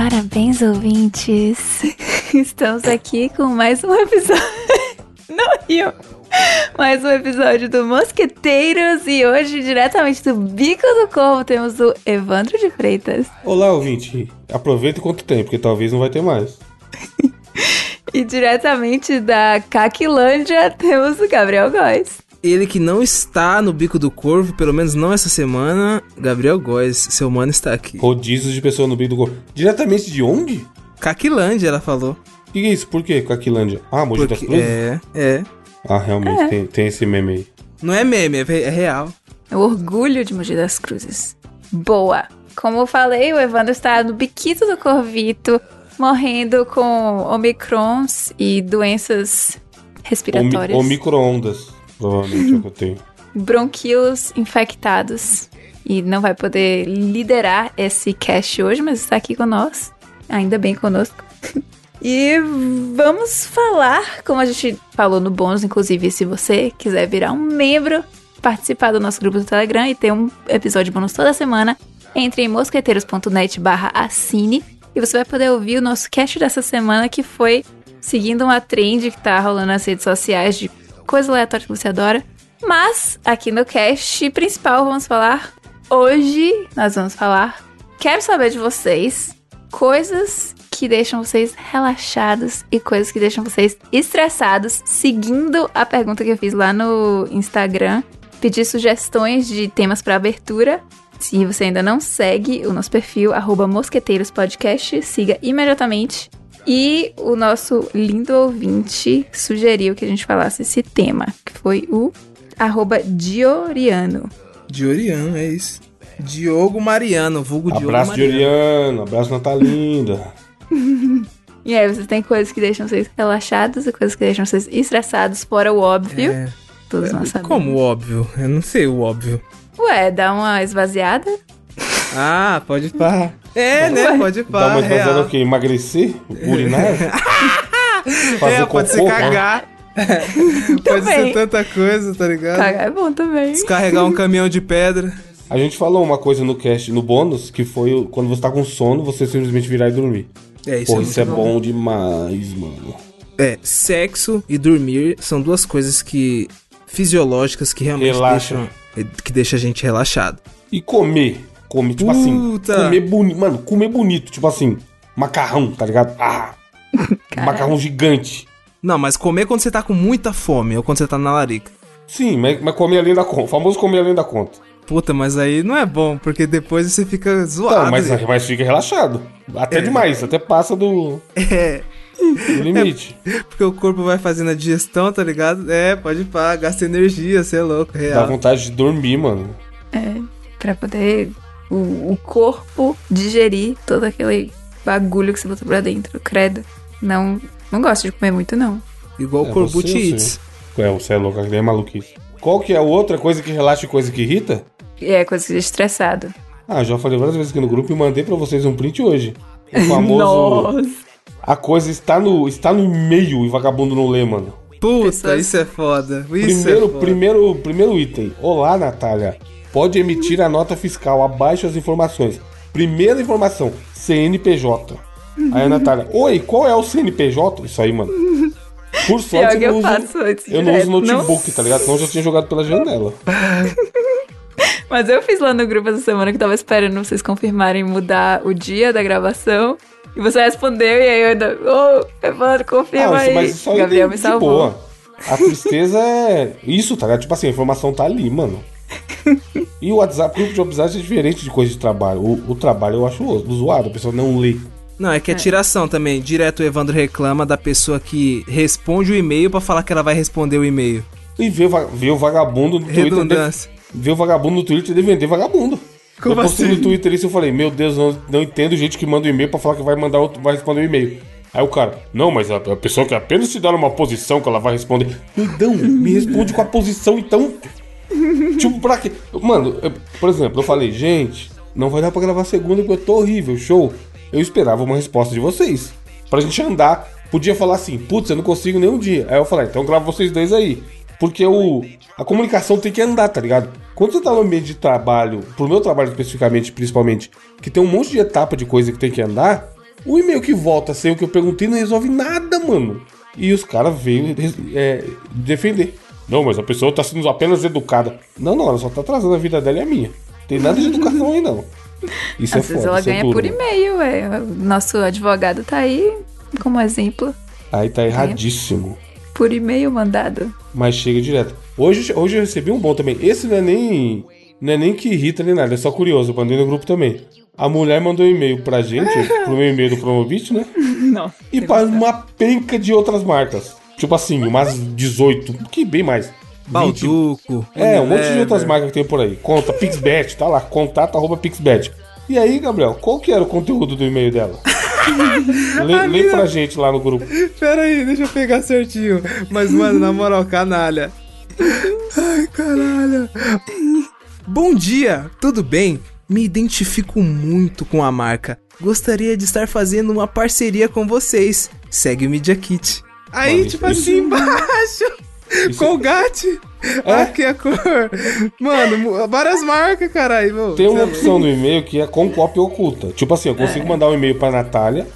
Parabéns, ouvintes! Estamos aqui com mais um episódio. Não rio! Mais um episódio do Mosqueteiros e hoje, diretamente do Bico do Corvo, temos o Evandro de Freitas. Olá, ouvinte. Aproveita quanto tem, porque talvez não vai ter mais. e diretamente da Caquilândia, temos o Gabriel Góes. Ele que não está no Bico do Corvo, pelo menos não essa semana, Gabriel Góes, seu mano está aqui. Rodízio de pessoa no Bico do Corvo. Diretamente de onde? Caquilândia, ela falou. O que, que é isso? Por quê? Caquilândia? Ah, Mogi das Cruzes? É, é. Ah, realmente, É. Tem, tem esse meme aí. Não é meme, é, é real. O orgulho de Mogi das Cruzes. Boa! Como eu falei, o Evandro está no biquito do Corvito, morrendo com omicrons e doenças respiratórias. Ou, micro-ondas, provavelmente é o que eu tenho. bronquíolos infectados e não vai poder liderar esse cast hoje, mas está aqui conosco, ainda bem conosco. E vamos falar, como a gente falou no bônus, inclusive, se você quiser virar um membro, participar do nosso grupo do Telegram e ter um episódio bônus toda semana, entre em mosqueteiros.net barra assine e você vai poder ouvir o nosso cast dessa semana que foi seguindo uma trend que tá rolando nas redes sociais de coisa aleatória que você adora. Mas aqui no cast principal vamos falar hoje, nós vamos falar. Quero saber de vocês coisas que deixam vocês relaxados e coisas que deixam vocês estressados, seguindo a pergunta que eu fiz lá no Instagram. Pedi sugestões de temas para abertura. Se você ainda não segue o nosso perfil, arroba mosqueteirospodcast, siga imediatamente. E o nosso lindo ouvinte sugeriu que a gente falasse esse tema, que foi o arroba Dioriano. Dioriano, é isso. Diogo Mariano, vulgo Diogo Abraço de Mariano. Oriano, abraço Natalinda. E aí, vocês têm coisas que deixam vocês relaxados e coisas que deixam vocês estressados, fora o óbvio. É. Todos nós sabemos. Como óbvio? Eu não sei o óbvio. Ué, dá uma esvaziada? Ah, pode pá. É, né? Pode pá. Dá uma real. fazendo o quê? Emagrecer? Urinar? Fazer É, pode ser cocô? cagar. pode ser tanta coisa, tá ligado? Cagar é bom também. Descarregar um caminhão de pedra. A gente falou uma coisa no cast, no bônus, que foi quando você tá com sono, você simplesmente virar e dormir. É, isso Pô, é isso é muito bom demais, mano. É, sexo e dormir são duas coisas que fisiológicas que realmente Relaxa. deixam que deixa a gente relaxado. E comer. Comer, tipo assim. Puta. Comer bonito. Mano, comer bonito. Tipo assim, macarrão, tá ligado? Ah! macarrão gigante. Não, mas comer quando você tá com muita fome ou quando você tá na larica. Sim, mas, mas comer além da conta. O famoso comer além da conta. Puta, mas aí não é bom, porque depois você fica zoado. Tá, mas, mas fica relaxado. Até É. demais, até passa do, É, do limite. porque o corpo vai fazendo a digestão, tá ligado? É, pode pá, gasta energia, você é louco, Dá real. vontade de dormir, mano. Pra poder o, o corpo digerir todo aquele bagulho que você botou pra dentro, credo. Não, não gosto de comer muito, não. Igual É, Corbucci eu Eats. É, você é louco, é maluquice. Qual que é a outra coisa que relaxa e coisa que irrita? E é coisa que deixa estressado. Ah, já falei várias vezes aqui no grupo e mandei pra vocês um print hoje. O famoso. A coisa está no, está no e-mail e vagabundo não lê, mano. Puta, Pessoas- isso é foda. Isso Primeiro, é foda. primeiro, primeiro item. Olá, Natália. Pode emitir a nota fiscal abaixo as informações. Primeira informação, CNPJ. Aí a Natália, oi, qual é o CNPJ? Isso aí, mano. Por sorte, eu eu não uso, eu não uso não notebook, tá ligado? Senão eu já tinha jogado pela janela. Mas eu fiz lá no grupo essa semana que tava esperando vocês confirmarem mudar o dia da gravação. E você respondeu, e aí eu ainda. Ô, Evandro, confirma Ah, aí. mas isso aí Gabriel me salvou. boa. A tristeza é isso, tá ligado? Tipo assim, a informação tá ali, mano. E o WhatsApp, grupo de WhatsApp é diferente de coisa de trabalho. O, o trabalho eu acho zoado, a pessoa não lê. Não, é que é tiração também. Direto o Evandro reclama da pessoa que responde o e-mail pra falar que ela vai responder o e-mail. E vê, vê o vagabundo no Twitter. Redundância. de- Vê o vagabundo no Twitter de vender vagabundo. Como eu postei assim? no Twitter isso e eu falei, meu Deus, não, não entendo gente que manda um e-mail pra falar que vai mandar outro, vai responder o e-mail. Aí o cara, não, mas a, a pessoa que apenas te dá uma posição que ela vai responder. Então, me responde com a posição, então. Tipo, pra quê? Mano, eu- por exemplo, eu falei, gente, não vai dar pra gravar segunda porque eu tô horrível, show. Eu esperava uma resposta de vocês. Pra gente andar. Podia falar assim, putz, eu não consigo nem um dia. Aí eu falei, então grava vocês dois aí. Porque o, a comunicação tem que andar, tá ligado? Quando você tá no ambiente de trabalho, pro meu trabalho especificamente, principalmente, que tem um monte de etapa de coisa que tem que andar, O e-mail que volta sem o que eu perguntei não resolve nada, mano. E os caras veio é, defender. Não, mas a pessoa tá sendo apenas educada. Não, não, ela só tá atrasando a vida dela e a minha. Tem nada de educação aí, não. Isso Às é vezes foda, ela isso é ganha duro, por mano. e-mail, ué. Nosso advogado tá aí como exemplo. Aí tá erradíssimo. Por e-mail mandado. Mas chega direto. Hoje, hoje eu recebi um bom também. Esse não é nem. Não é nem que irrita nem nada, é só curioso. Eu mandei no grupo também. A mulher mandou um e-mail pra gente, pro meu e-mail do Promobit, né? Não. E para uma penca de outras marcas. Tipo assim, umas 18, que bem mais. 20. Balduco. É, um monte de outras marcas que tem por aí. Conta, Pixbet, tá lá, contato arroba Pixbet. E aí, Gabriel, qual que era o conteúdo do e-mail dela? lê, lê pra gente lá no grupo. Pera aí, deixa eu pegar certinho. Mas, mano, na moral, canalha. Ai, caralho. Bom dia, tudo bem? Me identifico muito com a marca. Gostaria de estar fazendo uma parceria com vocês. Segue o Media Kit. Aí, tipo assim, embaixo. Colgate. É? Aqui a cor. Mano, várias marcas, caralho. Tem uma Cê é opção no e-mail que é com cópia oculta. Tipo assim, eu consigo mandar um e-mail pra Natália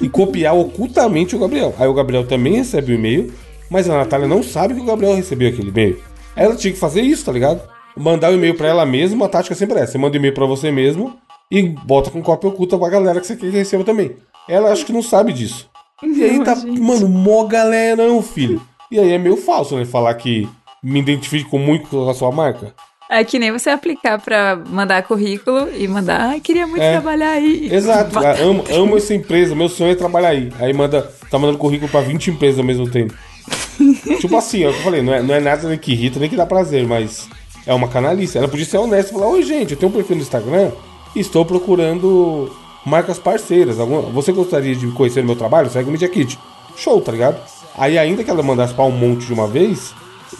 e copiar ocultamente o Gabriel. Aí o Gabriel também recebe o e-mail, mas a Natália não sabe que o Gabriel recebeu aquele e-mail. Aí ela tinha que fazer isso, tá ligado? Mandar o e-mail pra ela mesma, a tática sempre é essa. Você manda o e-mail pra você mesmo e bota com cópia oculta pra galera que você quer que receba também. Ela acho que não sabe disso. E aí tá, mano, mó galerão, filho. E aí é meio falso, né? Falar que me identifico muito com a sua marca. É que nem você aplicar pra mandar currículo e mandar, ai, queria muito É. trabalhar aí. Exato, ah, amo, amo essa empresa, meu sonho é trabalhar aí. Aí manda, tá mandando currículo pra 20 empresas ao mesmo tempo. tipo assim, é o que eu falei, não é, não é nada que irrita, nem que dá prazer, mas é uma canalice. Ela podia ser honesta e falar, oi gente, eu tenho um perfil no Instagram e estou procurando marcas parceiras. Alguma, você gostaria de conhecer o meu trabalho? Segue o Media Kit. Show, tá ligado? Aí ainda que ela mandasse pra um monte de uma vez,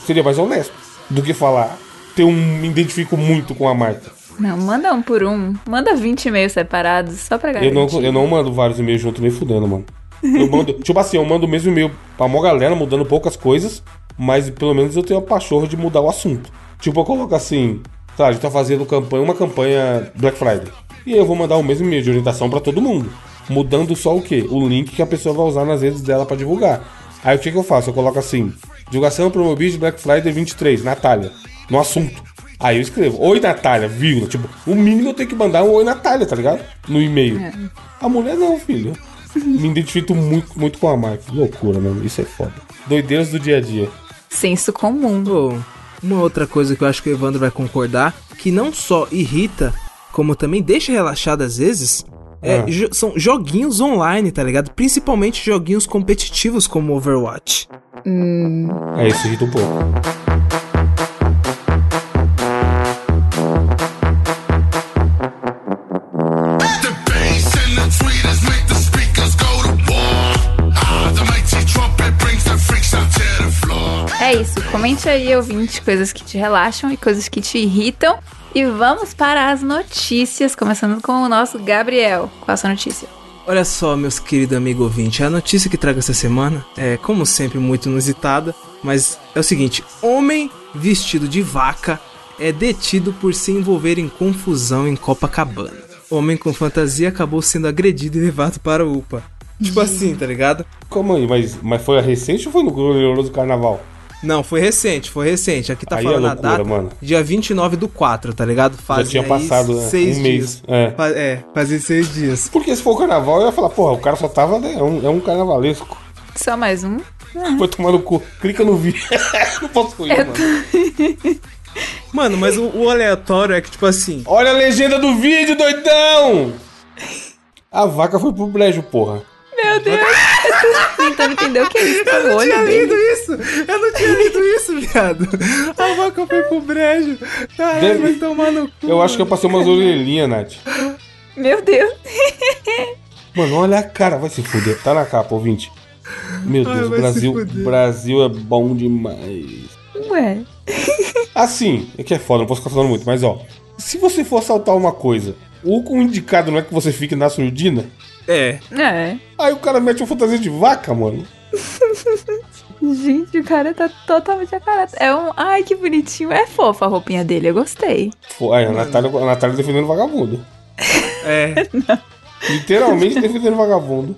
seria mais honesto do que falar, eu me identifico muito com a marca. Não, manda um por um. Manda 20 e-mails separados, só pra Eu garantir. não, eu não mando vários e-mails junto nem fudendo, mano. Eu mando, tipo assim, eu mando o mesmo e-mail pra uma galera, mudando poucas coisas, mas pelo menos eu tenho a pachorra de mudar o assunto. Tipo, eu coloco assim, tá, a gente tá fazendo campanha, uma campanha Black Friday. E aí eu vou mandar o mesmo e-mail de orientação pra todo mundo. Mudando só o quê? O link que a pessoa vai usar nas redes dela pra divulgar. Aí o que, que eu faço? Eu coloco assim, divulgação Promobit Black Friday 23, Natália, no assunto. Aí eu escrevo, oi Natália, vírgula. Tipo, o mínimo eu tenho que mandar um oi Natália, tá ligado? No e-mail. A mulher não, filho. Me identifico muito, muito com a marca. Loucura, mano. Isso é foda. Doideiras do dia a dia. Senso comum. Pô, uma outra coisa que eu acho que o Evandro vai concordar, que não só irrita, como também deixa relaxado às vezes, é, Ah. jo- são joguinhos online, tá ligado? Principalmente joguinhos competitivos como Overwatch. É isso, irrita um pouco. The bass and the tweeters make the speakers go to war. The mighty trumpet brings the freaks out to the floor. É isso. Comente aí, ouvinte, coisas que te relaxam e coisas que te irritam. E vamos para as notícias, começando com o nosso Gabriel. Qual a sua notícia? Olha só, meus queridos amigos ouvintes, a notícia que trago essa semana é, como sempre, muito inusitada, mas é o seguinte: homem vestido de vaca é detido por se envolver em confusão em Copacabana. Homem com fantasia acabou sendo agredido e levado para o UPA. Tipo assim, tá ligado? Como aí? Mas, mas foi a recente ou foi no glorioso carnaval? Não, foi recente, foi recente. Aqui tá Aí falando é a loucura, data. mano. Dia 29 do 4, tá ligado? Fazem tinha aí passado, né? seis Um mês, dias. é. Fa- é, fazem seis dias. Porque se for o carnaval, eu ia falar, porra, o cara só tava. né, É um, é um carnavalesco. Só mais um? Foi tomar no cu. Clica no vídeo. não posso ir, mano. Mano, mas o, o aleatório é que, tipo assim, Olha a legenda do vídeo, doidão! A vaca foi pro brejo, porra. Meu Deus! Tentando entender o que é isso Eu não tinha dele. lido isso! Eu não tinha lido isso, viado! A vaca foi pro brejo! Caralho, Deve- vai tomar no cu! Eu acho que eu passei umas orelhinhas, Nath. Meu Deus! Mano, olha a cara, vai se fuder. Tá na capa, ouvinte. Meu Ai, Deus, se Brasil. Brasil é bom demais. Ué. Assim, é que é foda, não posso ficar falando muito, mas ó. Se você for assaltar uma coisa, o com indicado não é que você fique na surdina, É, É. aí o cara mete uma fantasia de vaca, mano. Gente, o cara tá totalmente a cara. É um. Ai, que bonitinho. É fofa a roupinha dele, eu gostei. Pô, Aí, a Natália, a Natália defendendo vagabundo. é. Literalmente defendendo vagabundo.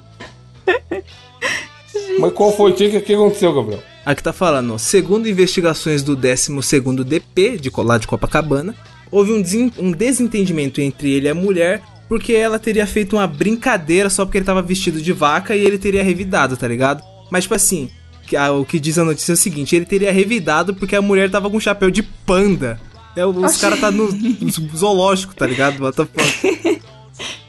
Mas qual foi? O que, que aconteceu, Gabriel? Aqui tá falando, segundo investigações do 12º DP, de lá de Copacabana, houve um, um desentendimento entre ele e a mulher, porque ela teria feito uma brincadeira só porque ele tava vestido de vaca e ele teria revidado, tá ligado? Mas, tipo assim, que- o que diz a notícia é o seguinte, ele teria revidado porque a mulher tava com um chapéu de panda. É, os caras tá no, no zoológico, tá ligado? What the fuck?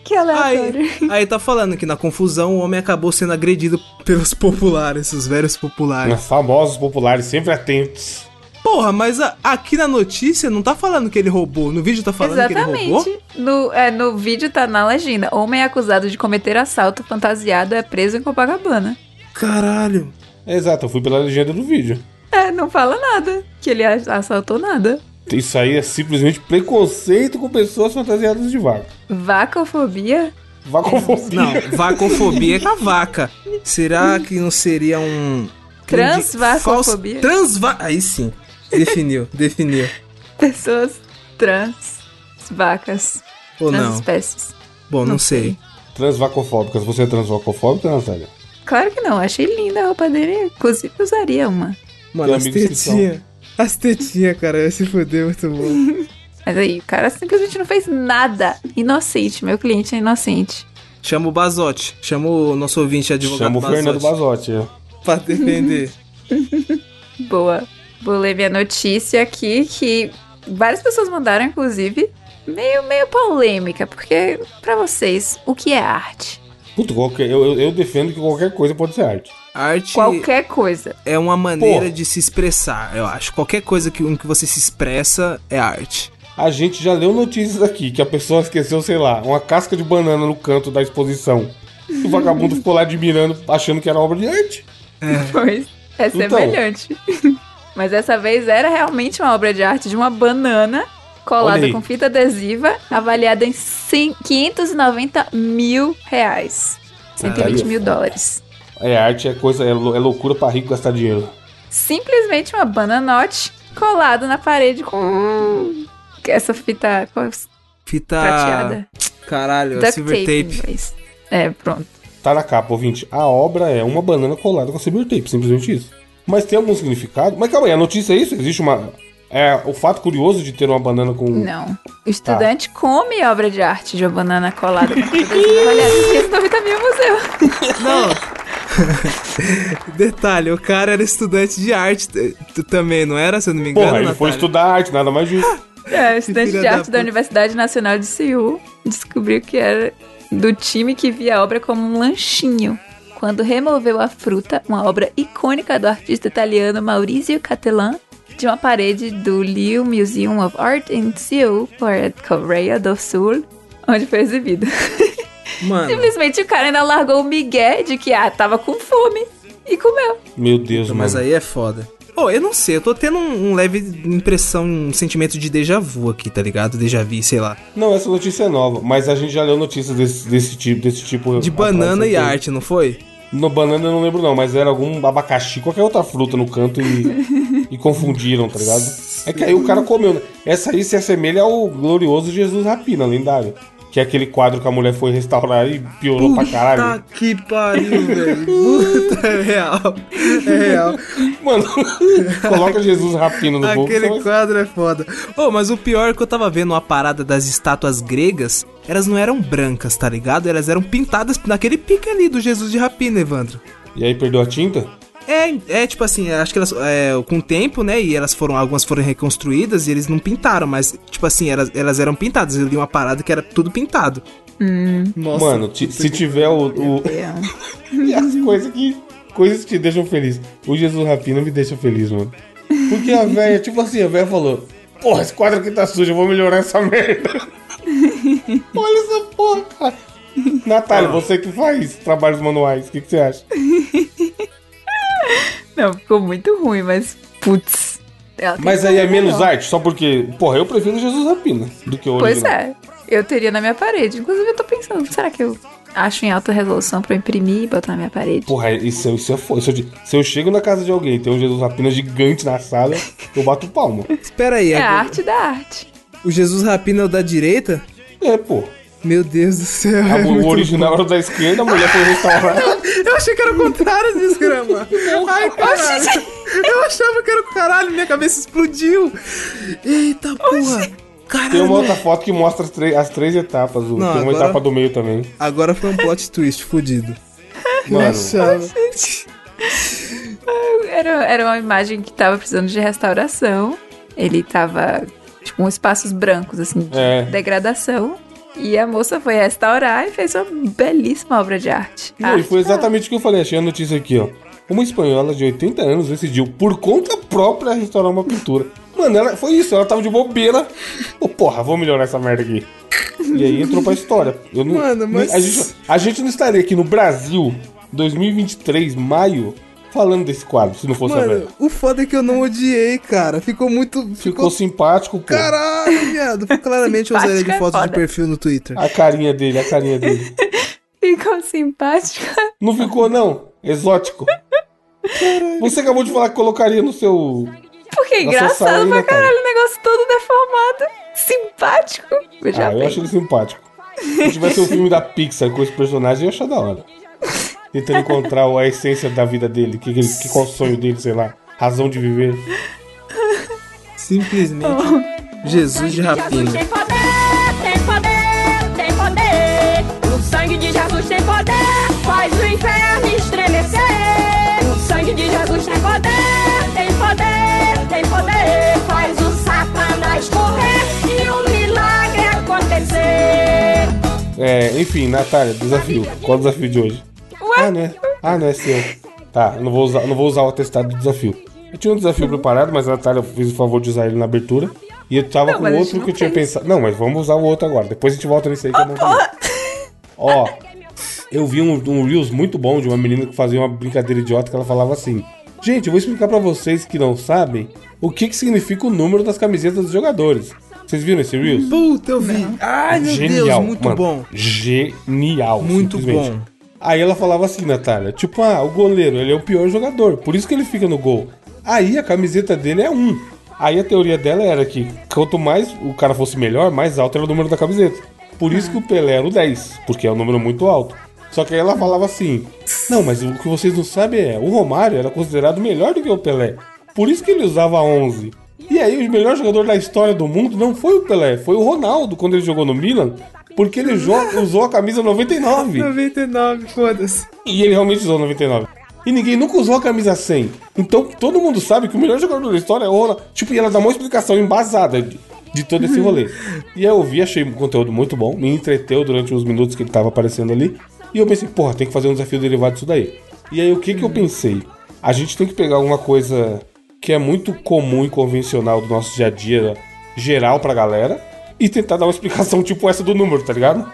Que aleatório. Aí, aí tá falando que na confusão o homem acabou sendo agredido pelos populares, os velhos populares. Famosos populares, sempre atentos. Porra, mas a- aqui na notícia não tá falando que ele roubou. No vídeo tá falando que ele roubou. Exatamente. No, é, no vídeo tá na legenda. Homem acusado de cometer assalto fantasiado é preso em Copacabana. Caralho. Exato, eu fui pela legenda do vídeo. É, não fala nada. Que ele assaltou nada. Isso aí é simplesmente preconceito com pessoas fantasiadas de vaca. Vacofobia? Vacofobia. Não, vacofobia é com a vaca. Será que não seria um. Transvacofobia? Falso- Transva... Aí sim. Definiu, definiu. Pessoas trans. Vacas. Ou trans não? espécies. Bom, não, não sei. Transvacofóbicas. Você é transvacofóbica, Natália? Claro que não. Achei linda a roupa dele. Inclusive, usaria uma. Mano, as tetinhas. As tetinhas, cara, se fuder muito bom. Mas aí, o cara simplesmente não fez nada. Inocente. Meu cliente é inocente. Chama o Bazote. Chama o nosso ouvinte advogado Chama o Bazotti. Fernando Bazotti. é. Pra defender. Boa. Vou ler minha notícia aqui, que várias pessoas mandaram, inclusive, meio, meio polêmica, porque, pra vocês, o que é arte? Puta, qualquer, eu, eu- defendo que qualquer coisa pode ser arte. Arte Qualquer coisa. é uma maneira Porra. de se expressar, eu acho. Qualquer coisa que, em que você se expressa é arte. A gente já leu notícias aqui que a pessoa esqueceu, sei lá, uma casca de banana no canto da exposição. E o vagabundo ficou lá admirando, achando que era obra de arte. Pois é Então. Mas dessa vez era realmente uma obra de arte de uma banana colada com fita adesiva, avaliada em 100 590 mil reais. 120 Caralho. mil dólares. É arte, é coisa, é, lou- é loucura pra rico gastar dinheiro. Simplesmente uma bananote colada na parede com essa fita Fita. prateada. Caralho, Duct silver tape, tape. É, pronto. Tá na capa, ouvinte. A obra é uma banana colada com silver tape, simplesmente isso. Mas tem algum significado? Mas calma aí, a notícia é isso? Existe uma. É o fato curioso de ter uma banana com. Não. O estudante come obra de arte de uma banana colada com em 590 mil no museu. Não. Detalhe, o cara era estudante de arte também, não era? Se eu não me engano. Porra, ele foi estudar arte, nada mais disso. É, estudante de da arte da puta. Universidade Nacional de Seul descobriu que era do time que via a obra como um lanchinho. Quando removeu a fruta, uma obra icônica do artista italiano Maurizio Cattelan, de uma parede do Liu Museum of Art in Seoul, Coreia do Sul, onde foi exibida. Mano, Simplesmente o cara ainda largou o migué de que, ah, tava com fome e comeu. Meu Deus, mas mano. aí é foda. Pô, eu não sei, eu tô tendo um, um leve impressão, um sentimento de déjà vu aqui, tá ligado? Déjà vu, sei lá. Não, essa notícia é nova, mas a gente já leu notícias desse, desse tipo, desse tipo. De banana e certeza. arte, não foi? No banana eu não lembro não, mas era algum abacaxi, qualquer outra fruta no canto e, e confundiram, tá ligado? É que aí o cara comeu, né? Essa aí se assemelha ao glorioso Jesus Rapina, lendário. Que é aquele quadro que a mulher foi restaurar e piorou pra caralho. Puta que pariu, velho. Puta, é real. É real. Mano, coloca Jesus Rapina no Google. Aquele vai- quadro é foda. Ô, mas o pior é que eu tava vendo uma parada das estátuas gregas, elas não eram brancas, tá ligado? Elas eram pintadas naquele pique ali do Jesus de Rapina, Evandro. E aí perdeu a tinta? É, é tipo assim, acho que elas, é, com o tempo, né, e elas foram, algumas foram reconstruídas e eles não pintaram, mas, tipo assim, elas, elas eram pintadas. Eu li uma parada que era tudo pintado. Nossa. Mano, ti- se tiver o. o- É. e as coisas que. Coisas que te deixam feliz. O Jesus Rapina me deixa feliz, mano. Porque a velha, tipo assim, a velha falou: Porra, esse quadro aqui tá sujo, eu vou melhorar essa merda. Olha essa porra, cara. Natália, você que faz trabalhos manuais, o que, que você acha? Não, ficou muito ruim, mas putz. ela tem Mas aí é menos melhor. arte, só porque. Porra, eu prefiro Jesus Rapina do que o Pois original. é. Eu teria na minha parede. Inclusive, eu tô pensando, será que eu acho em alta resolução pra eu imprimir e botar na minha parede? Porra, isso, é- isso é foda. Se eu, se eu chego na casa de alguém e tem um Jesus Rapina gigante na sala, eu bato palma. Espera aí, É a agora- arte da arte. o Jesus Rapina é o da direita? É, pô. Meu Deus do céu. A- é o original era o da esquerda, a mulher foi restaurar. Eu achei que era o contrário, desgrama. Ai, caralho. Eu achava que era o caralho, minha cabeça explodiu. Eita porra. Tem Caralho. uma outra foto que mostra as, três- as três etapas. o- Não, Tem uma agora- etapa do meio também. Agora foi um plot twist Mano, achava. Era, era uma imagem que tava precisando de restauração. Ele tava, tipo, com espaços brancos, assim, de É. degradação. E a moça foi restaurar e fez uma belíssima obra de arte. E Arte foi tá- exatamente o que eu falei. Achei a notícia aqui, ó. Uma espanhola de 80 anos decidiu, por conta própria, restaurar uma pintura. Mano, ela, foi isso. Ela tava de bobeira. Pô, porra, vou melhorar essa merda aqui. E aí entrou pra história. Eu não, Mano, mas- a, gente, a gente não estaria aqui no Brasil, 2023, maio, falando desse quadro, se não fosse a Mano, velha. o foda é que eu não odiei, cara. Ficou muito. Ficou Ficou. simpático, pô. Caralho, viado. Claramente eu usaria de é foto de perfil no Twitter. A carinha dele, a carinha dele. Ficou simpática. Não ficou, não? Exótico. Você acabou de falar que colocaria no seu. Porque é engraçado saída, pra cara. caralho, o negócio todo deformado. Simpático. Veja Ah, eu acho ele simpático. Se tivesse um filme da Pixar com esse personagem, eu ia achar da hora. Tentando encontrar a essência da vida dele, que, que, que- qual o sonho dele, sei lá. Razão de viver. Simplesmente Jesus de Jesus rapina. tem poder, tem poder, tem poder. O sangue de Jesus tem poder, faz o inferno estremecer. O sangue de Jesus tem poder, tem poder, tem poder. Faz o Satanás correr e o milagre acontecer. É, enfim, Natália, desafio. Qual o desafio de hoje? Ah, né? Ah, não é seu. Tá, eu não vou usar, não vou usar o atestado do desafio. Eu tinha um desafio preparado, mas a Natália fez o favor de usar ele na abertura. E eu tava Não, com outro não que eu tinha fez. pensado. Não, mas vamos usar o outro agora. Depois a gente volta nesse aí que é bom também. Ó, eu vi um, um Reels muito bom de uma menina que fazia uma brincadeira idiota que ela falava assim: Gente, eu vou explicar pra vocês que não sabem o que, que significa o número das camisetas dos jogadores. Vocês viram esse Reels? Puta, eu vi. Ai, meu Genial. Deus, muito mano. bom. Genial. Muito bom. Aí ela falava assim, Natália, tipo, ah, o goleiro, ele é o pior jogador, por isso que ele fica no gol. Aí a camiseta dele é um. Aí a teoria dela era que quanto mais o cara fosse melhor, mais alto era o número da camiseta. Por isso que o Pelé era o 10, porque é um número muito alto. Só que aí ela falava assim: Não, mas o que vocês não sabem é, o Romário era considerado melhor do que o Pelé. Por isso que ele usava 11. E aí o melhor jogador da história do mundo não foi o Pelé, foi o Ronaldo quando ele jogou no Milan, porque ele usou a camisa 99. 99, foda-se. E ele realmente usou 99. E ninguém nunca usou a camisa 100. Então todo mundo sabe que o melhor jogador da história é o Ronaldo. Tipo, e ela dá uma explicação embasada de, de todo esse rolê. e aí eu vi, achei o conteúdo muito bom, me entreteu durante os minutos que ele tava aparecendo ali. E eu pensei, porra, tem que fazer um desafio derivado disso daí. E aí o que que eu pensei? A gente tem que pegar alguma coisa que é muito comum e convencional do nosso dia a dia, geral pra galera, e tentar dar uma explicação tipo essa do número, tá ligado?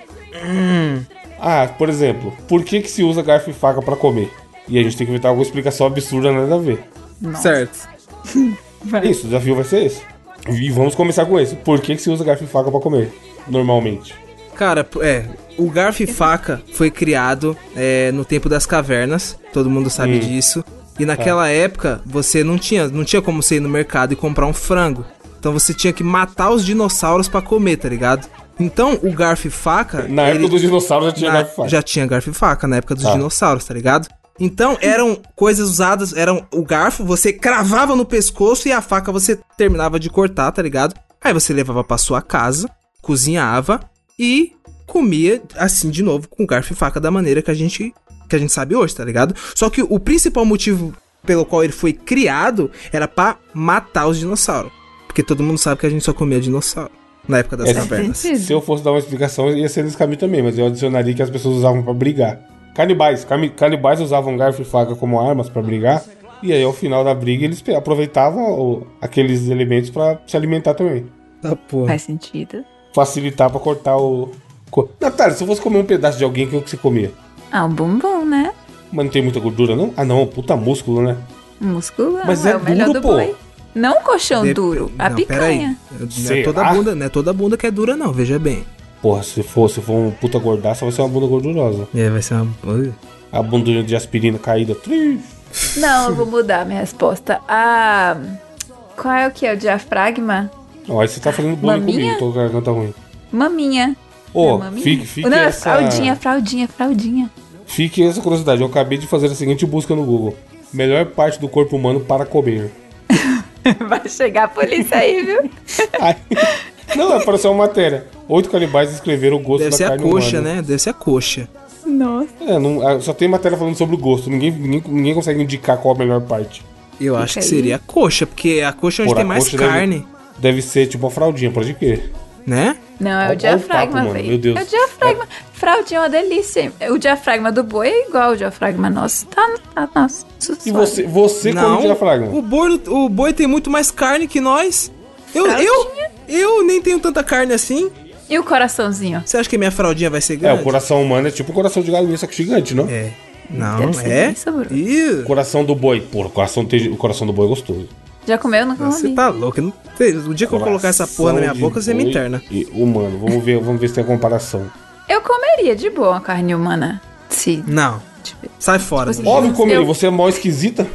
Ah, por exemplo, por que que se usa garfo e faca pra comer? E a gente tem que inventar alguma explicação absurda, nada a ver. Certo. É isso, o desafio vai ser esse. E vamos começar com esse. Por que que se usa garfo e faca pra comer? Normalmente. Cara, é. O garfo e faca foi criado é, no tempo das cavernas. Todo mundo sabe Hum. disso. E naquela época, você não tinha, não tinha como você ir no mercado e comprar um frango. Então você tinha que matar os dinossauros pra comer, tá ligado? Então o garfo e faca. Na ele- época dos dinossauros já tinha na- garfo e faca. já tinha garfo e faca na época dos Tá. dinossauros, tá ligado? Então eram coisas usadas, eram o garfo, você cravava no pescoço e a faca você terminava de cortar, tá ligado? Aí você levava pra sua casa, cozinhava e comia assim de novo com garfo e faca da maneira que a gente que a gente sabe hoje, tá ligado? Só que o principal motivo pelo qual ele foi criado era pra matar os dinossauros, porque todo mundo sabe que a gente só comia dinossauro na época das É, cavernas. Se eu fosse dar uma explicação, ia ser nesse caminho também, mas eu adicionaria que as pessoas usavam pra brigar. Canibais. Canibais usavam garfo e faca como armas pra brigar. E aí, ao final da briga, eles aproveitavam o- aqueles elementos pra se alimentar também. Tá porra. Faz sentido. Facilitar pra cortar o. co- Natália, se eu fosse comer um pedaço de alguém, o que você comia? Ah, um bumbum, né? Mas não tem muita gordura, não? Ah, não, puta músculo, né? Músculo Mas é, é o melhor duro, do pô. boi. Não o colchão Dep- duro, a Não, picanha. peraí. Não é, toda bunda, não é toda bunda que é dura, não, veja bem. Porra, se for, se for um puta gordaça, vai ser uma bunda gordurosa. É, vai ser uma. A bunda de aspirina caída. Não, eu vou mudar minha resposta. Ah, qual é o que? É o diafragma? Ó, aí você tá fazendo bullying Maminha? comigo, tô com a garganta ruim. Maminha. Ô, Maminha. fique, fique Não, é essa... fraldinha, fraldinha, fraldinha. Fique essa curiosidade. Eu acabei de fazer a seguinte busca no Google. Melhor parte do corpo humano para comer. Vai chegar a polícia aí, viu? Aí- Não, apareceu uma matéria. Oito canibais escreveram o gosto Deve da ser a carne coxa, humana. né? Deve ser a coxa. Nossa. É, não- ah, só tem matéria falando sobre o gosto. Ninguém, ninguém, ninguém consegue indicar qual a melhor parte. Eu acho que aí. seria a coxa, porque a coxa é onde Por, tem a mais coxa carne, Deve, deve ser tipo uma fraldinha, pode crer. Né? Não, é o o diafragma, papo, meu Deus. É o diafragma. Fraldinha é uma delícia. O diafragma do boi é igual ao diafragma nosso. Tá, tá nosso. E você, você come diafragma? o boi, o boi tem muito mais carne que nós. Eu, eu, eu nem tenho tanta carne assim. E o coraçãozinho? Você acha que minha fraldinha vai ser É, grande? o coração humano é tipo o coração de galinha, só que gigante, não? É. Não, Deve ser é? bem saboroso. Ih, O coração do boi. Pô, o coração, tem- o coração do boi é gostoso. Já comeu? Nunca você comi. tá louco. Não o dia que eu colocar essa porra na minha boca, você me interna. E humano. Vamos ver, vamos ver se tem a comparação. Eu comeria de boa uma carne humana. Se. Não, Tipo, sai fora. Tipo. Óbvio que comeria, Eu- você é mó esquisita.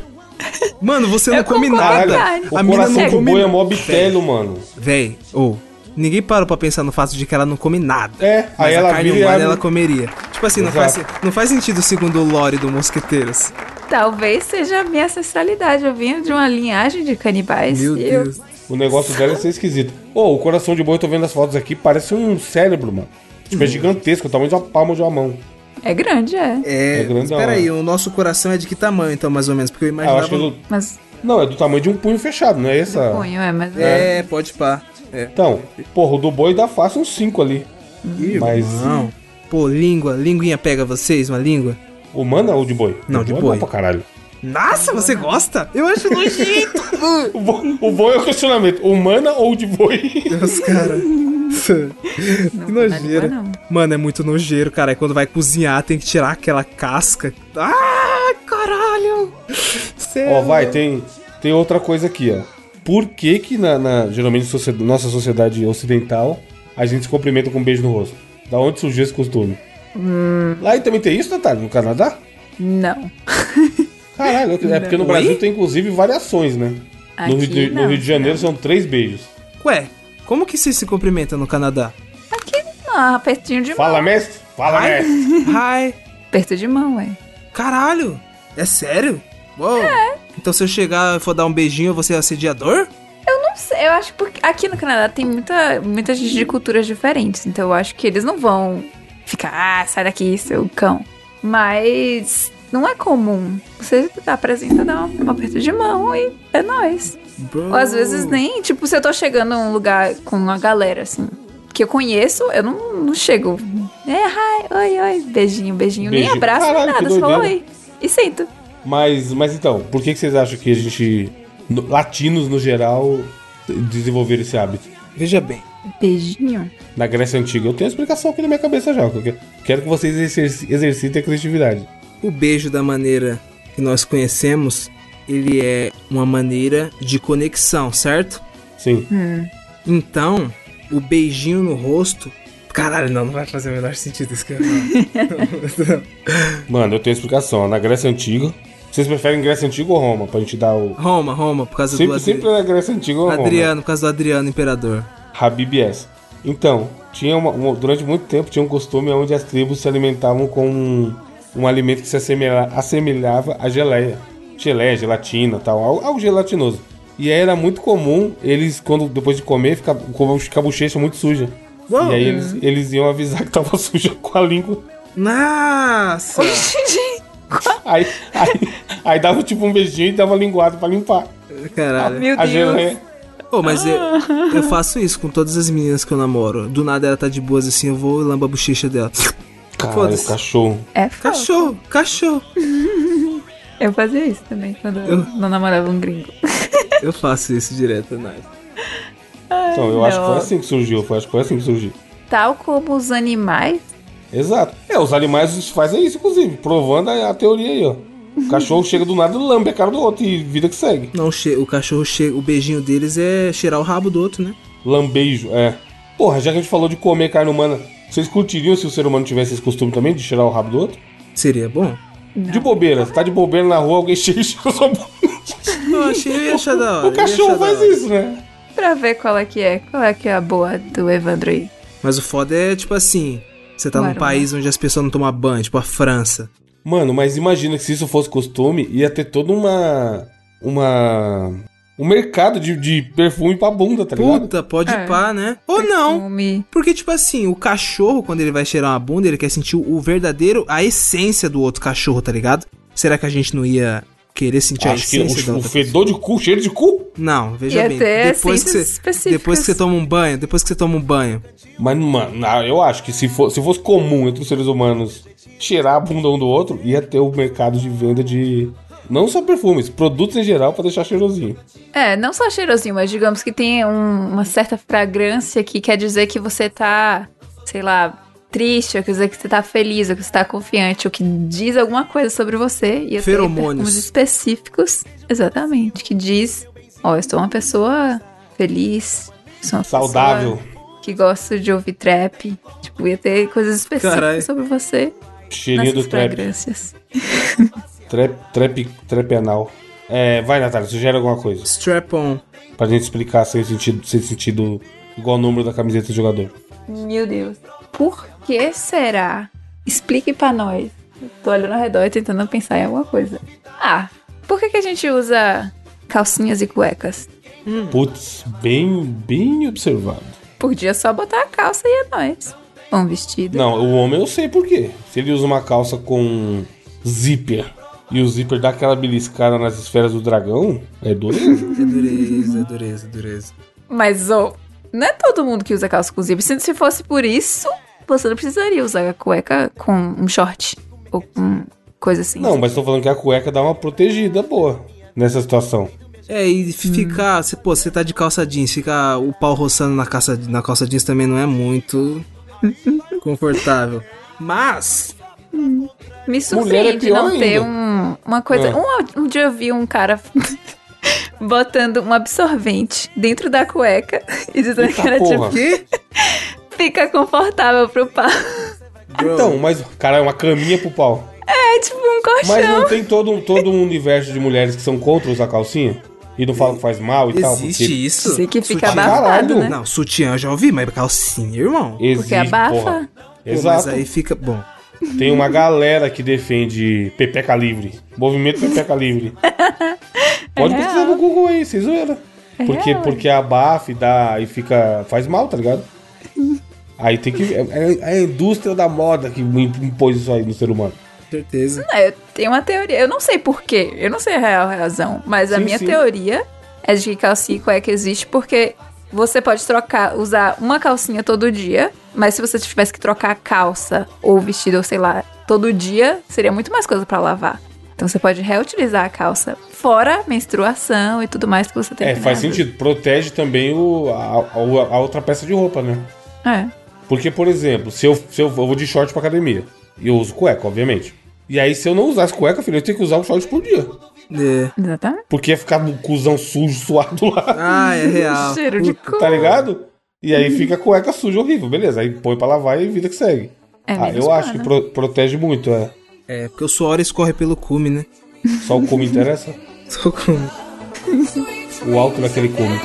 Mano, você não Eu come nada. O A mina coração não do come boi é mó bitelo, mano. Véi, ou. ninguém parou pra pensar no fato de que ela não come nada. É, Mas aí a ela carne vira e humana ela comeria. Tipo assim, não faz, não faz sentido segundo o lore do Mosqueteiros. Talvez seja a minha ancestralidade. Eu vim de uma linhagem de canibais. Meu e eu- Deus. O negócio dela é ser esquisito. Ô, o coração de boi, eu tô vendo as fotos aqui, parece um cérebro, mano. Tipo, é gigantesco, o tamanho de uma palma de uma mão. É grande, é. É, É grandão, espera aí, né? o nosso coração é de que tamanho, então, mais ou menos? Porque eu Ah, eu imaginava... acho que é do... Mas Não, é do tamanho de um punho fechado, não é essa? punho, é, mas É, pode pá. É. Então, porra, o do boi dá fácil uns 5 ali. Mas Não. Pô, língua, linguinha pega vocês, uma língua? Humana ou de boi? Não, O de é boi. bom pra caralho. Nossa, você gosta? Eu acho nojento. O boi, o boi é o questionamento, humana ou de boi? Deus, cara. que não língua, nojeira. não. Mano, é muito nojeiro, cara. Aí quando vai cozinhar, tem que tirar aquela casca. Ah, caralho! Sério? Ó, vai, tem, tem outra coisa aqui, ó. Por que que na, na- geralmente socie- nossa sociedade ocidental a gente se cumprimenta com um beijo no rosto? Da onde surgiu esse costume? Hum. Lá e também tem isso, Natália, no Canadá? Não. Caralho, é porque no Oi? Brasil tem inclusive variações, né? No Rio, de, Aqui no não, Rio de Janeiro não. são três beijos. Ué, como que você se cumprimenta no Canadá? Aqui não, apertinho de Fala, mão. mestre! Fala, Ai. mestre! Hi. Aperto de mão, ué. Caralho! É sério? Uou. Então se eu chegar e for dar um beijinho, eu vou ser assediador? Eu não sei, eu acho que aqui no Canadá tem muita, muita gente de culturas diferentes, então eu acho que eles não vão ficar, ah, sai daqui, seu cão. Mas não é comum. Você apresenta, dá um, um aperto de mão e é nóis. Bro. Ou às vezes nem, tipo, se eu tô chegando num lugar com uma galera, assim, que eu conheço, eu não, não chego. É, hi, oi, oi, beijinho, beijinho, nem Beijinho. abraço, nem Caralho, que nada, só oi. E sento. Mas, mas então, por que, que vocês acham que a gente, no- latinos no geral, desenvolveram esse hábito? Veja bem. Beijinho? Na Grécia Antiga, eu tenho a explicação aqui na minha cabeça já. quero- que vocês exerci- exercitem a criatividade. O beijo da maneira que nós conhecemos, ele é uma maneira de conexão, certo? Sim. Então, o beijinho no rosto. Caralho, não, não vai fazer o menor sentido isso que eu. Mano, eu tenho explicação. Na Grécia Antiga. Vocês preferem Grécia Antiga ou Roma? Pra gente dar o. Roma, Roma, por causa do Sempre, Adri- sempre é na Grécia Antiga ou Roma. Adriano, por causa do Adriano Imperador. Habib S. Então, tinha uma- uma- durante muito tempo tinha um costume onde as tribos se alimentavam com um, um alimento que se assemelha- assemelhava à geleia. Geleia, gelatina tal, algo, algo gelatinoso. E aí era muito comum eles, quando depois de comer, ficar com a bochecha muito suja. E aí eles, eles iam avisar que tava suja com a língua. Nossa! Aí, aí, aí dava tipo um beijinho e dava linguado pra limpar. Caralho. Meu A Deus. Geleia. Ô, mas eu, eu faço isso com todas as meninas que eu namoro. Do nada ela tá de boas assim, eu vou e lambo a bochecha dela. Caralho, cachorro. É. Cachorro, cachorro. Eu fazia isso também quando eu não namorava um gringo. Eu faço isso direto, nice. Então, eu acho que não. foi assim que surgiu. Foi, acho que foi assim que surgiu. Tal como os animais. Exato. É, os animais fazem isso, inclusive, provando a, a teoria aí, ó. O cachorro chega do nada, lambe a cara do outro e vida que segue. Não, o cachorro chega, o beijinho deles é cheirar o rabo do outro, né? Lambejo, é. Porra, já que a gente falou de comer carne humana, vocês curtiriam se o ser humano tivesse esse costume também de cheirar o rabo do outro? Seria bom? De bobeira, você tá de bobeira na rua, alguém chega e cheira sua boca. Eu achei, ia achar da hora. O cachorro faz isso, né? Pra ver qual é que é. Qual é que é a boa do Evandro aí. Mas o foda é, tipo assim, você tá num país onde as pessoas não tomam banho, tipo a França. Mano, mas imagina que se isso fosse costume, ia ter toda uma. Uma. Um mercado de, de perfume pra bunda, tá ligado? Puta, pode É. pá, né? Ou não. Perfume. Porque, tipo assim, o cachorro, quando ele vai cheirar uma bunda, ele quer sentir o verdadeiro, a essência do outro cachorro, tá ligado? Será que a gente não ia querer sentir a Acho que essência da o, o outra fedor de cu, cheiro de cu. Não, veja Ia bem. ter Depois que, você, depois que você toma um banho, depois que você toma um banho. Mas, mano, ah, eu acho que se, for, se fosse comum entre os seres humanos cheirar a bunda um do outro, ia ter o mercado de venda de. Não só perfumes, produtos em geral pra deixar cheirosinho. É, não só cheirosinho, mas digamos que tem um- uma certa fragrância que quer dizer que você tá, sei lá, triste, ou quer dizer que você tá feliz, ou que você tá confiante, ou que diz alguma coisa sobre você. E Feromônios. perfumes específicos, exatamente, que diz, ó, eu sou uma pessoa feliz, sou uma Saudável. pessoa que gosta de ouvir trap. Tipo, ia ter coisas específicas Carai. sobre você Cheirinho do trap. fragrâncias. Trap, trap, trap anal. É, vai, Natália, sugere alguma coisa. Strap-on. Pra gente explicar sem sentido, sem sentido igual o número da camiseta do jogador. Meu Deus. Por que será? Explique pra nós. Eu Tô olhando ao redor e tentando pensar em alguma coisa. Ah, por que, que a gente usa calcinhas e cuecas? Putz, bem, bem observado. Podia só botar a calça e é nóis. Um vestido. Não, o homem eu sei por quê. Se ele usa uma calça com zíper e o zíper dá aquela beliscada nas esferas do dragão, é dureza. É dureza, é dureza, é dureza. Mas, ô, não é todo mundo que usa calça com zíper. Se, se fosse por isso, você não precisaria usar a cueca com um short. Ou com coisa assim. Não, mas tô falando que a cueca dá uma protegida boa nessa situação. É, e ficar, você, pô, você tá de calça jeans, ficar o pau roçando na calça, na calça jeans também não é muito confortável. Mas, Me é surpreende pior não ter ainda. um- uma coisa. É. Um, um dia eu vi um cara botando um absorvente dentro da cueca e dizendo Eita que era porra. tipo, fica confortável pro pau. Então, mas, cara, é uma caminha pro pau. É tipo um colchão. Mas não tem todo, um- todo um universo de mulheres que são contra usar calcinha? E não falam que faz mal e tal? existe Porque isso? Sei que fica Sutiã- abafado, Caralho. né? Não, sutiã eu já ouvi, mas calcinha, irmão. existe, Porque abafa. porra. Pô, Exato. Mas aí fica, bom. Tem uma galera que defende Pepeca Livre. Movimento Pepeca Livre. Pode É pesquisar real. no Google aí, vocês zoeira. Porque, real, porque abafa e dá e fica. faz mal, tá ligado? Aí tem que. É, é a indústria da moda que impôs isso aí no ser humano. Certeza. Não, eu tenho uma teoria. Eu não sei porquê. Eu não sei a real razão. Mas a Sim, minha sim. teoria é de que calcinha e cueca existe porque você pode trocar, usar uma calcinha todo dia. Mas se você tivesse que trocar a calça ou vestido, ou sei lá, todo dia, seria muito mais coisa pra lavar. Então você pode reutilizar a calça. Fora menstruação e tudo mais que você tem É, faz sentido. Protege também o, a, a- a outra peça de roupa, né? É. Porque, por exemplo, se eu, se eu, eu vou de short pra academia, e eu uso cueca, obviamente. E aí, se eu não usasse cueca, filho, eu tenho que usar um short por dia. É. Exatamente. Porque ia ficar um cuzão sujo, suado lá. Ah, é real. Cheiro de cu. Tá ligado? E aí fica a cueca suja, horrível. Beleza, aí põe pra lavar e vida que segue. É ah, eu acho que pano. pro- protege muito, é. É, porque o suor escorre pelo cume, né? Só o cume interessa. Só o cume. O alto daquele cume.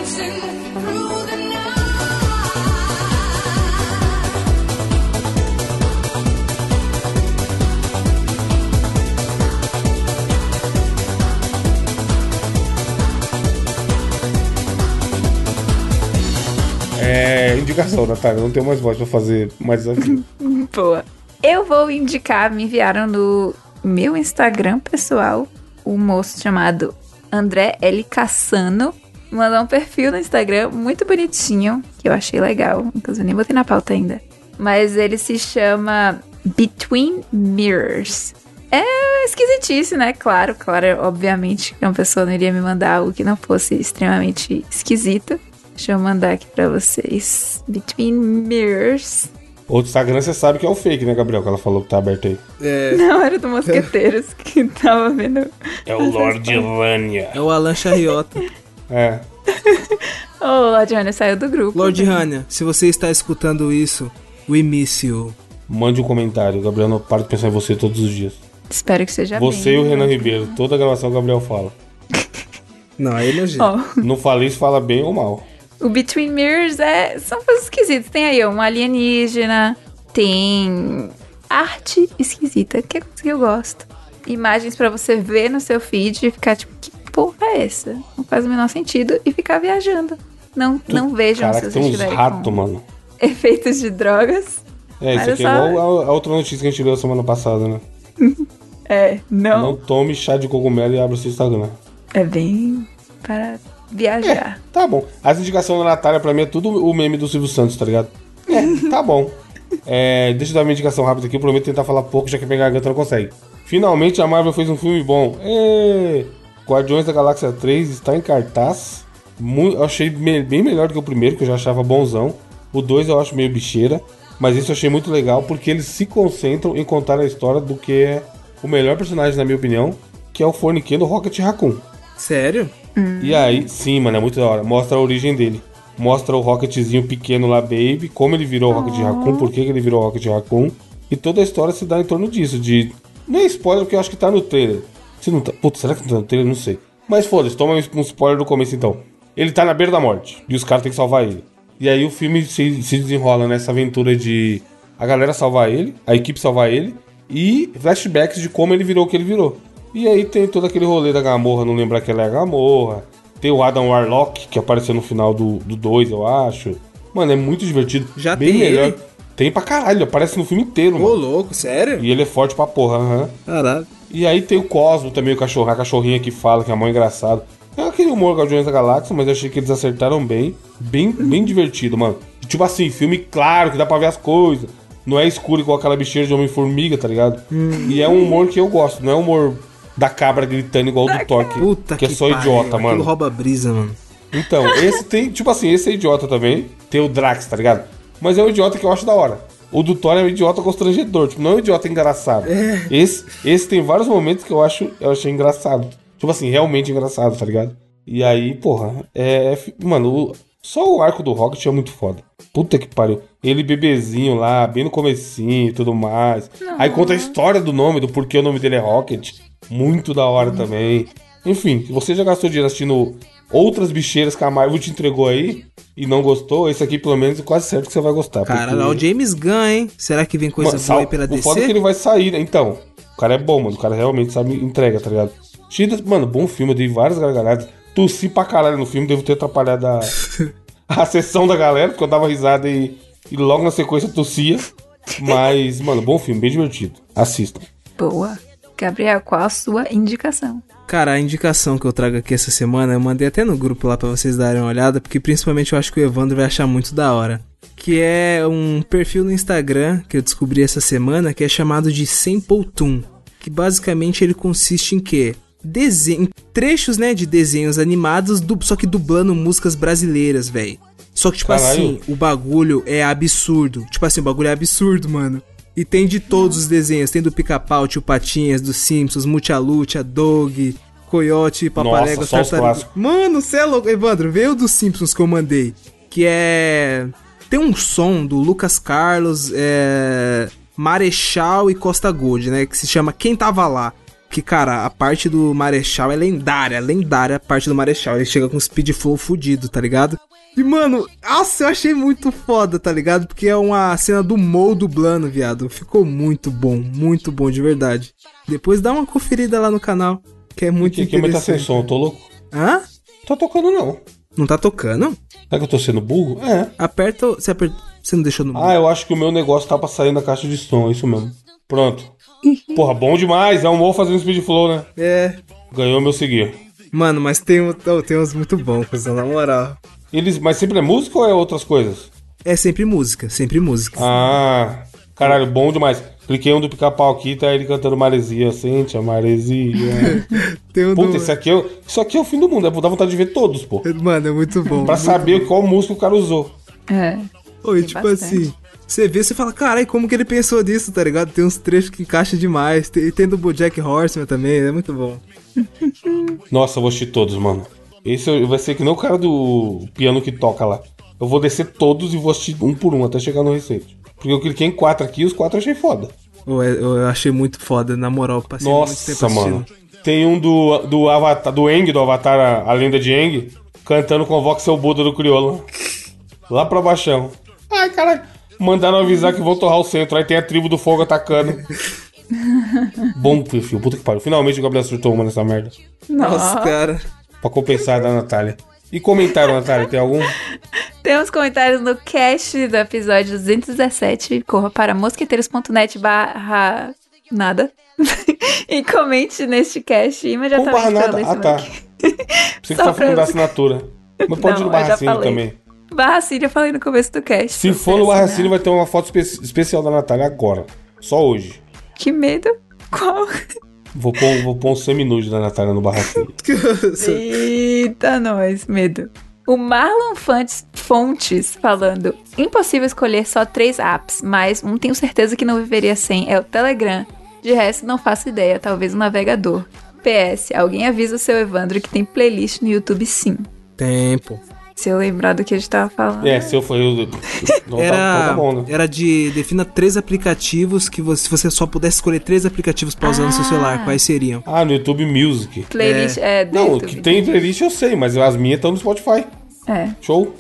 Indicação, Natália. Não tenho mais voz pra fazer mais desafio. Boa. Eu vou indicar, me enviaram no meu Instagram pessoal um moço chamado André L. Cassano. Mandou um perfil no Instagram muito bonitinho, que eu achei legal. Inclusive, nem botei na pauta ainda. Mas ele se chama Between Mirrors. É esquisitice, né? Claro, claro, obviamente que uma pessoa não iria me mandar algo que não fosse extremamente esquisito. Deixa eu mandar aqui pra vocês. Between Mirrors. Outro Instagram você sabe que é o fake, né, Gabriel? Que ela falou que tá aberto aí. É, Não, era do Mosqueteiros que tava vendo. É o Lord Vânia. é o Alan Charriota. É. Ô, oh, Ladiane saiu do grupo. Lord Hania, se você está escutando isso, we miss you. Mande um comentário. Gabriel não para de pensar em você todos os dias. Espero que seja Você bem. e o Renan Ribeiro. Toda gravação o Gabriel fala. Não, aí ele é. Ó, Não falei se fala bem ou mal. O Between Mirrors é, são coisas esquisitas. Tem aí ó, um alienígena, tem arte esquisita, que é coisa que eu gosto. Imagens pra você ver no seu feed e ficar tipo, que porra é essa? Não faz o menor sentido e ficar viajando. Não, não vejam Caraca, se tem vocês uns tiverem ratos, com mano. efeitos de drogas. É, isso aqui é igual a, a outra notícia que a gente leu semana passada, né? É, Não não. tome chá de cogumelo e abra o seu Instagram. É bem para viajar. Tá bom. As indicações da Natália, pra mim, é tudo o meme do Silvio Santos, tá ligado? É, tá bom. É, deixa eu dar uma indicação rápida aqui. Eu prometo tentar falar pouco, já que a minha garganta não consegue. Finalmente a Marvel fez um filme bom. Ê! Guardiões da Galáxia 3 está em cartaz. Mu- eu achei me- bem melhor do que o primeiro, que eu já achava bonzão. O 2 eu acho meio bicheira. Mas esse eu achei muito legal porque eles se concentram em contar a história do que é o melhor personagem, na minha opinião, que é o forniqueiro Rocket Raccoon. Sério? E aí, sim, mano, é muito da hora. Mostra a origem dele. Mostra o Rocketzinho pequeno lá, Baby, como ele virou o Rocket Raccoon, por que, que ele virou o Rocket Raccoon. E toda a história se dá em torno disso. De. Não é spoiler, porque eu acho que tá no trailer. Se não tá. Putz, será que não tá no trailer? Não sei. Mas foda-se, toma um spoiler do começo então. Ele tá na beira da morte. E os caras têm que salvar ele. E aí o filme se, se desenrola nessa aventura de a galera salvar ele, a equipe salvar ele, e flashbacks de como ele virou o que ele virou. E aí tem todo aquele rolê da Gamorra, não lembrar que ela é a Gamorra. Tem o Adam Warlock, que apareceu no final do 2, eu acho. Mano, é muito divertido. Já Bem tem melhor. ele? Tem pra caralho, aparece no filme inteiro, Ô, mano. louco, sério? E ele é forte pra porra, aham. Caralho. E aí tem o Cosmo também, o cachorro, a cachorrinha que fala, que é mó engraçado. É aquele humor Guardiões da Galáxia, mas eu achei que eles acertaram bem. Bem, bem divertido, mano. Tipo assim, filme claro, que dá pra ver as coisas. Não é escuro igual aquela bicheira de Homem-Formiga, tá ligado? E é um humor que eu gosto, não é humor da cabra gritando igual o do Thor, que, Puta que que, é só pariu, idiota, aquilo mano. rouba brisa, mano. Então, esse tem, tipo assim, esse é idiota também. Tem o Drax, tá ligado? Mas é um idiota que eu acho da hora. O do Thor é um idiota constrangedor, tipo, não é um idiota engraçado. Esse, esse tem vários momentos que eu acho, eu achei engraçado. Tipo assim, realmente engraçado, tá ligado? E aí, porra, é. é mano, o- só o arco do Rocket é muito foda. Puta que pariu. Ele bebezinho lá, bem no comecinho e tudo mais. Aí conta a história do nome, do porquê o nome dele é Rocket. Muito da hora também. Enfim, se você já gastou dinheiro assistindo outras bicheiras que a Marvel te entregou aí e não gostou, esse aqui pelo menos é quase certo que você vai gostar. Caralho, porque- olha o James Gunn, hein? Será que vem coisa Mano, boa aí sal- pela o DC? foda é que ele vai sair, né? Então, o cara é bom, mano. O cara realmente sabe entrega, tá ligado? Cheio Mano, bom filme, eu dei várias gargalhadas. Tossi pra caralho no filme, devo ter atrapalhado a, a sessão da galera, porque eu dava risada e, e logo na sequência tossia. Mas, mano, bom filme, bem divertido. Assistam. Boa. Gabriel, qual a sua indicação? Cara, a indicação que eu trago aqui essa semana, eu mandei até no grupo lá pra vocês darem uma olhada, porque principalmente eu acho que o Evandro vai achar muito da hora. Que é um perfil no Instagram que eu descobri essa semana, que é chamado de Sample Toon. Que basicamente ele consiste em quê? Desenho, trechos, né, de desenhos animados, du- só que dublando músicas brasileiras, velho. Só que, tipo Caralho. assim, o bagulho é absurdo. Tipo assim, o bagulho é absurdo, mano. E tem de todos os desenhos. Tem do Pica-Pau, Tio Patinhas, dos Simpsons, Multialucha, Dog, Coyote, os Tartaruga. Mano, cê é louco. Evandro, veio dos Simpsons que eu mandei. Que é... Tem um som do Lucas Carlos, é... Marechal e Costa Gold, né? Que se chama Quem Tava Lá. Que, cara, a parte do Marechal é lendária, lendária a parte do Marechal. Ele chega com speed flow fudido, tá ligado? E, mano, nossa, eu achei muito foda, tá ligado? Porque é uma cena do Mo dublando, viado. Ficou muito bom, muito bom, de verdade. Depois dá uma conferida lá no canal, que é muito Que, que mas tá sem interessante. som, eu tô louco. Hã? Tô tocando não. Não tá tocando? Será que eu tô sendo burro? É. Aperta. Você, aperta, você não deixou no Ah, eu acho que o meu negócio tá pra sair na caixa de som, é isso mesmo. Pronto. Porra, bom demais. É um Mo fazendo speed flow, né? É. Ganhou meu seguir. Mano, mas tem, oh, tem uns muito bons, na moral. Eles, mas sempre é música ou é outras coisas? É sempre música, sempre música. Ah, caralho, bom demais. Cliquei um do pica-pau aqui, tá ele cantando maresia, sente a maresia. Tem um Puta, do- esse aqui é, isso aqui é o fim do mundo, é dar vontade de ver todos, pô. Mano, é muito bom. Pra muito saber qual música o cara usou. É. Oi, tipo bastante. assim, você vê, você fala, carai, como que ele pensou nisso, tá ligado? Tem uns trechos que encaixam demais. Tem, tem do Bojack Horseman também, é muito bom. Nossa, eu vou assistir todos, mano. Esse vai ser que nem o cara do piano que toca lá. Eu vou descer todos e vou assistir um por um até chegar no receite. Porque eu cliquei em quatro aqui e os quatro eu achei foda. Eu, eu achei muito foda, na moral, passei muito tempo Nossa, assistindo. mano. Tem um do, do Avatar, do Eng, do Avatar, a, lenda de Eng. cantando Convoque seu Buda do Criolo. Lá pra baixão. Ai, cara. Mandaram avisar que vão torrar o centro. Aí tem a tribo do fogo atacando. Bom perfil, puta que pariu. Finalmente o Gabriel acertou uma nessa merda. Nossa, cara. Pra compensar da Natália. E comentário, Natália, tem algum? Temos comentários no cast do episódio 217. Corra para mosqueteiros.net barra nada. e comente neste cast imediatamente. barra pela nada? Ah, tá. Você que tá falando da assinatura. Mas pode ir no Barracine falei. também. Barra Cine, eu falei no começo do cast. Se for no Barracine, assinar. vai ter uma foto espe- especial da Natália agora. Só hoje. Que medo. Qual? Vou pôr, vou pôr um semi-nude da Natália no Barracine. Eita, nós, medo. O Marlon Fontes, Fontes falando: impossível escolher só três apps, mas um tenho certeza que não viveria sem: é o Telegram. De resto, não faço ideia, talvez um navegador. PS, alguém avisa o seu Evandro que tem playlist no YouTube sim. Tempo. Se eu lembrar do que a gente tava falando. É, se eu for eu. Não, tá, Era, então tá bom, né? era de defina três aplicativos que você, se você só pudesse escolher três aplicativos pra usar no seu Ah. celular, quais seriam? Ah, no YouTube Music. Playlist é, do Não, YouTube. que tem playlist eu sei, mas as minhas estão no Spotify. É. Show.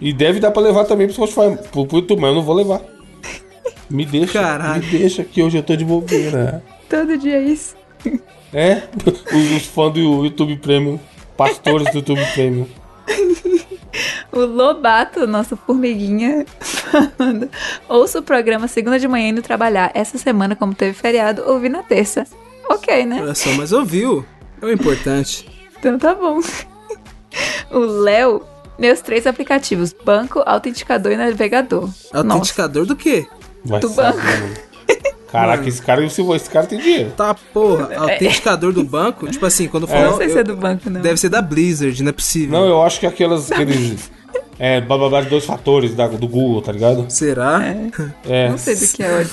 e deve dar pra levar também pro Spotify, pro, pro YouTube, mas eu não vou levar. Me deixa, Caralho. me deixa que hoje eu tô de bobeira. Todo dia é isso. É, os, os fãs do YouTube Premium, pastores do YouTube Premium. O Lobato, nossa formiguinha, falando. Ouço o programa segunda de manhã indo trabalhar. Essa semana, como teve feriado, ouvi na terça. Ok, né? Olha só, mas ouviu? É o importante. Então tá bom. O Léo, meus três aplicativos: banco, autenticador e navegador. Nossa, Autenticador do quê? Vai Do saber, banco. mano. Caraca, esse cara, esse, esse cara tem dinheiro. Tá, porra. Autenticador do banco? Tipo assim, quando eu não falou. sei se é do banco, não. Deve ser da Blizzard, não é possível. Não, eu acho que aquelas. Aqueles. É, blá blá blá de dois fatores da, do Google, tá ligado? Será? É. Não sei do que é ódio.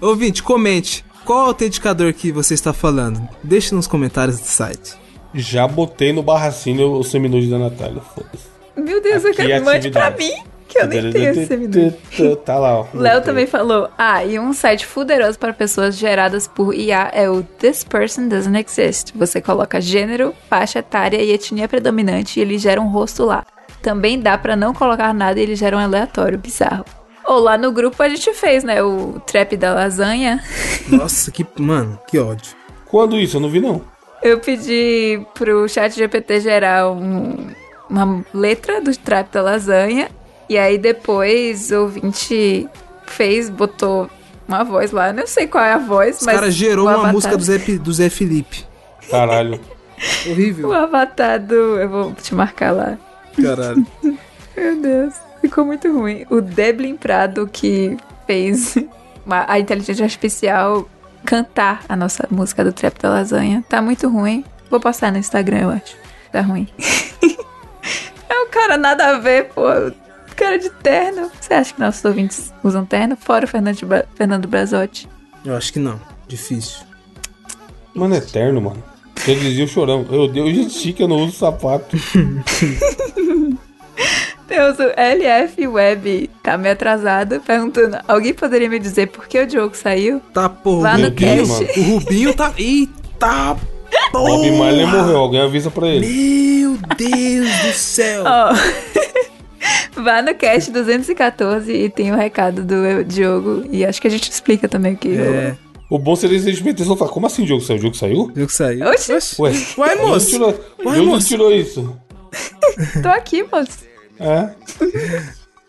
Ouvinte, comente. Qual autenticador que você está falando? Deixe nos comentários do site. Já botei no barracine o seminude da Natália, foda-se. Meu Deus, eu Aqui quero é mande pra mim, que eu nem tenho esse minuto. Tá lá, ó. Léo também falou: Ah, e um site fuderoso para pessoas geradas por IA é o This Person Doesn't Exist. Você coloca gênero, faixa etária e etnia predominante e ele gera um rosto lá. Também dá pra não colocar nada e ele gera um aleatório bizarro. Ou lá no grupo a gente fez, né? O trap da lasanha. Nossa, que. Mano, que ódio. Quando isso? Eu não vi, não. Eu pedi pro chat GPT gerar um- uma letra do trap da lasanha. E aí depois o ouvinte fez, botou uma voz lá. Não sei qual é a voz, Os mas. caras gerou o uma avatar- música do Zé, do Zé Felipe. Caralho. Horrível. O avatar do. Eu vou te marcar lá. Caralho. Meu Deus, ficou muito ruim. O Deblin Prado que fez a inteligência artificial cantar a nossa música do Trap da Lasanha. Tá muito ruim. Vou postar no Instagram, eu acho. Tá ruim. é um cara nada a ver, pô. Cara de terno. Você acha que nossos ouvintes usam terno? Fora o Fernando, Bra- Fernando Brazotti. Eu acho que não. Difícil. Mano, é eterno, mano. Você dizia o chorão. Eu dei o que eu não uso sapato. Deus, o LF Web tá meio atrasado, perguntando: alguém poderia me dizer por que o Diogo saiu? Tá, porra. Lá o no Rubinho, cast. mano. O Rubinho tá. Eita! Bob Marley morreu. Alguém avisa pra ele. Meu Deus do céu! Ó. Vá no cast 214 e tem o recado do Diogo. E acho que a gente explica também o que. É, O bom seria se eles metessem falar, como assim o jogo saiu? O jogo saiu? viu que saiu. Oxi. Ué, onde moço. tirou, moço. tirou isso? Tô aqui, moço. É?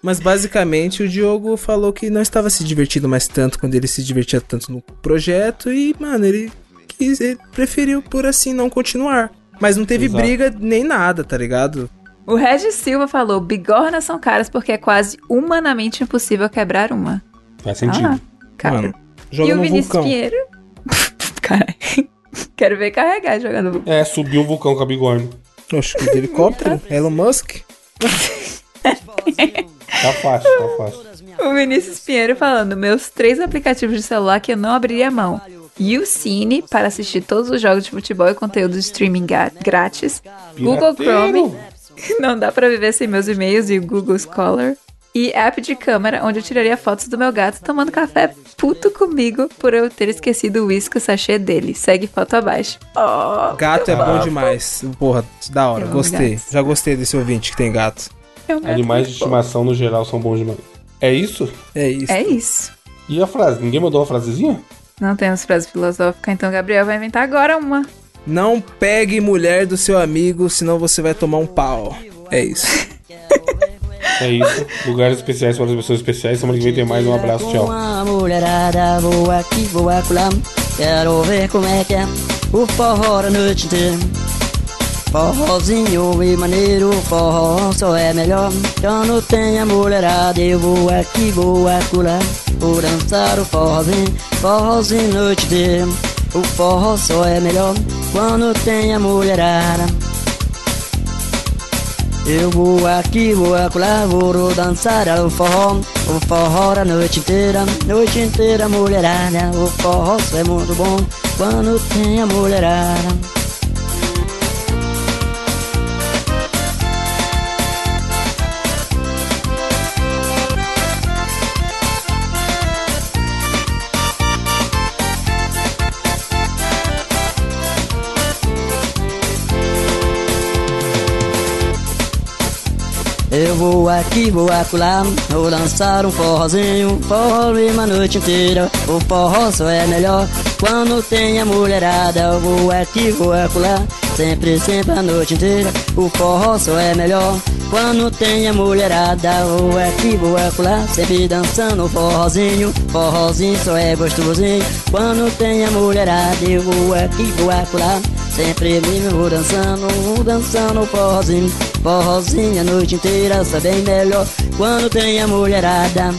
Mas basicamente o Diogo falou que não estava se divertindo mais tanto quando ele se divertia tanto no projeto e, mano, ele quis, ele preferiu por assim não continuar. Mas não teve Exato. briga nem nada, tá ligado? O Regis Silva falou: bigornas são caras porque é quase humanamente impossível quebrar uma. Faz sentido. Ah, cara. Mano, joga e o Vinícius vulcão. Pinheiro? Caralho. Quero ver carregar jogando vulcão. É, subiu um vulcão com a bigorna. Oxe, de helicóptero? Elon Musk? Tá fácil, tá fácil. O Vinícius Pinheiro falando: meus três aplicativos de celular que eu não abriria mão. YouCine para assistir todos os jogos de futebol e conteúdo de streaming grátis. Google Pirateiro. Chrome. Não dá pra viver sem meus e-mails e o Google Scholar. E app de câmera, onde eu tiraria fotos do meu gato tomando café puto comigo por eu ter esquecido o uísque sachê dele. Segue foto abaixo. Oh, Gato é bom demais. Porra, da hora, Eu gostei. Já gostei desse ouvinte que tem gato. é um gato Animais de bom. estimação no geral são bons demais. É isso? É isso. É isso. E a frase? Ninguém mandou uma frasezinha? Não temos frase filosófica, então Gabriel vai inventar agora uma. Não pegue mulher do seu amigo, senão você vai tomar um pau. É isso. É isso. Lugares especiais para as pessoas especiais. Semana que vem tem mais. Um abraço, tchau. a mulherada, vou aqui, vou acolá. Quero ver como é que é o forró a noite inteira. Forrozinho e maneiro, forró só é melhor. Quando tem a mulherada, eu vou aqui, vou acolá. Vou dançar o forrozinho, forrozinho a noite inteira. O forró só é melhor quando tem a mulherada. Eu vou aqui, vou acolá, vou dançar o forró. O forró a noite inteira, noite inteira mulherada. O forró só é muito bom quando tem a mulherada Eu vou aqui, vou acolá, vou dançar um forrozinho, forró uma noite inteira. O forró só é melhor quando tem a mulherada. Eu vou aqui, vou acolá, sempre, sempre a noite inteira. O forró só é melhor quando tem a mulherada. Vou aqui, vou acolá, sempre dançando um forrozinho. Forrozinho só é gostosinho quando tem a mulherada. Eu vou aqui, vou acolá. Sempre vou dançando, dançando forrozinho. Forrozinho a noite inteira, sabe bem melhor. Quando tem a mulherada